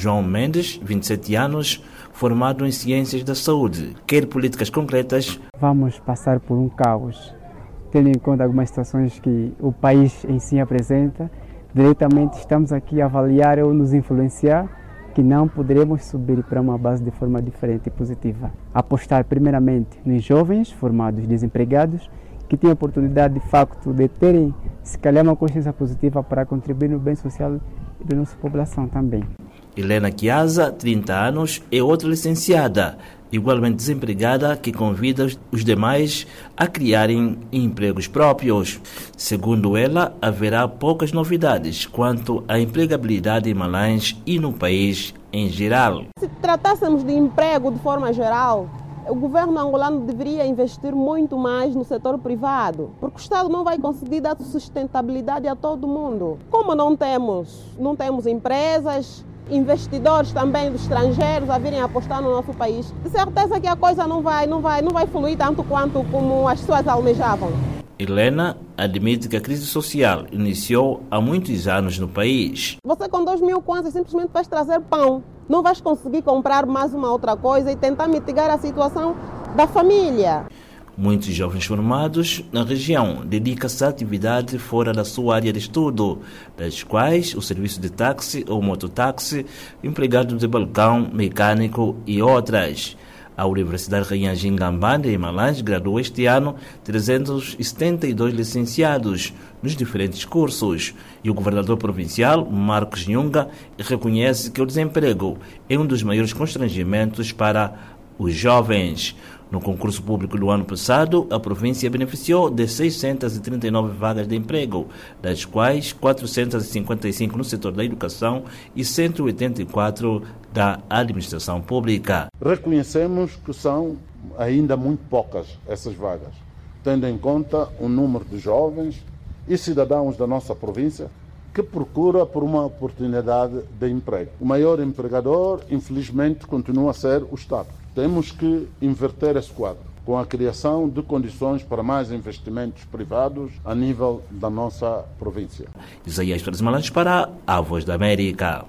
João Mendes, 27 anos, formado em Ciências da Saúde, quer políticas concretas. Vamos passar por um caos, tendo em conta algumas situações que o país em si apresenta. Diretamente estamos aqui a avaliar ou nos influenciar que não poderemos subir para uma base de forma diferente e positiva. Apostar primeiramente nos jovens formados desempregados que têm a oportunidade de facto de terem, se calhar, uma consciência positiva para contribuir no bem social da nossa população também. Helena Chiasa, 30 anos, é outra licenciada, igualmente desempregada, que convida os demais a criarem empregos próprios. Segundo ela, haverá poucas novidades quanto à empregabilidade em Malães e no país em geral. Se tratássemos de emprego de forma geral, o governo angolano deveria investir muito mais no setor privado, porque o Estado não vai conseguir dar sustentabilidade a todo mundo. Como não temos, não temos empresas, investidores também dos estrangeiros a virem apostar no nosso país, de certeza que a coisa não vai, não vai, não vai fluir tanto quanto como as pessoas almejavam. Helena admite que a crise social iniciou há muitos anos no país. Você com dois mil kwanzas simplesmente vais trazer pão. Não vais conseguir comprar mais uma outra coisa e tentar mitigar a situação da família. Muitos jovens formados na região dedicam-se a atividade fora da sua área de estudo, das quais o serviço de táxi ou mototáxi, empregado de balcão, mecânico e outras. A Universidade Rainha Gingambande, em Malange, graduou este ano 372 licenciados nos diferentes cursos. E o governador provincial, Marcos Nhunga, reconhece que o desemprego é um dos maiores constrangimentos para os jovens. No concurso público do ano passado, a província beneficiou de 639 vagas de emprego, das quais 455 no setor da educação e 184 da administração pública. Reconhecemos que são ainda muito poucas essas vagas, tendo em conta o número de jovens e cidadãos da nossa província que procura por uma oportunidade de emprego. O maior empregador, infelizmente, continua a ser o Estado. Temos que inverter esse quadro com a criação de condições para mais investimentos privados a nível da nossa província. Isaías Malantes para a Voz da América.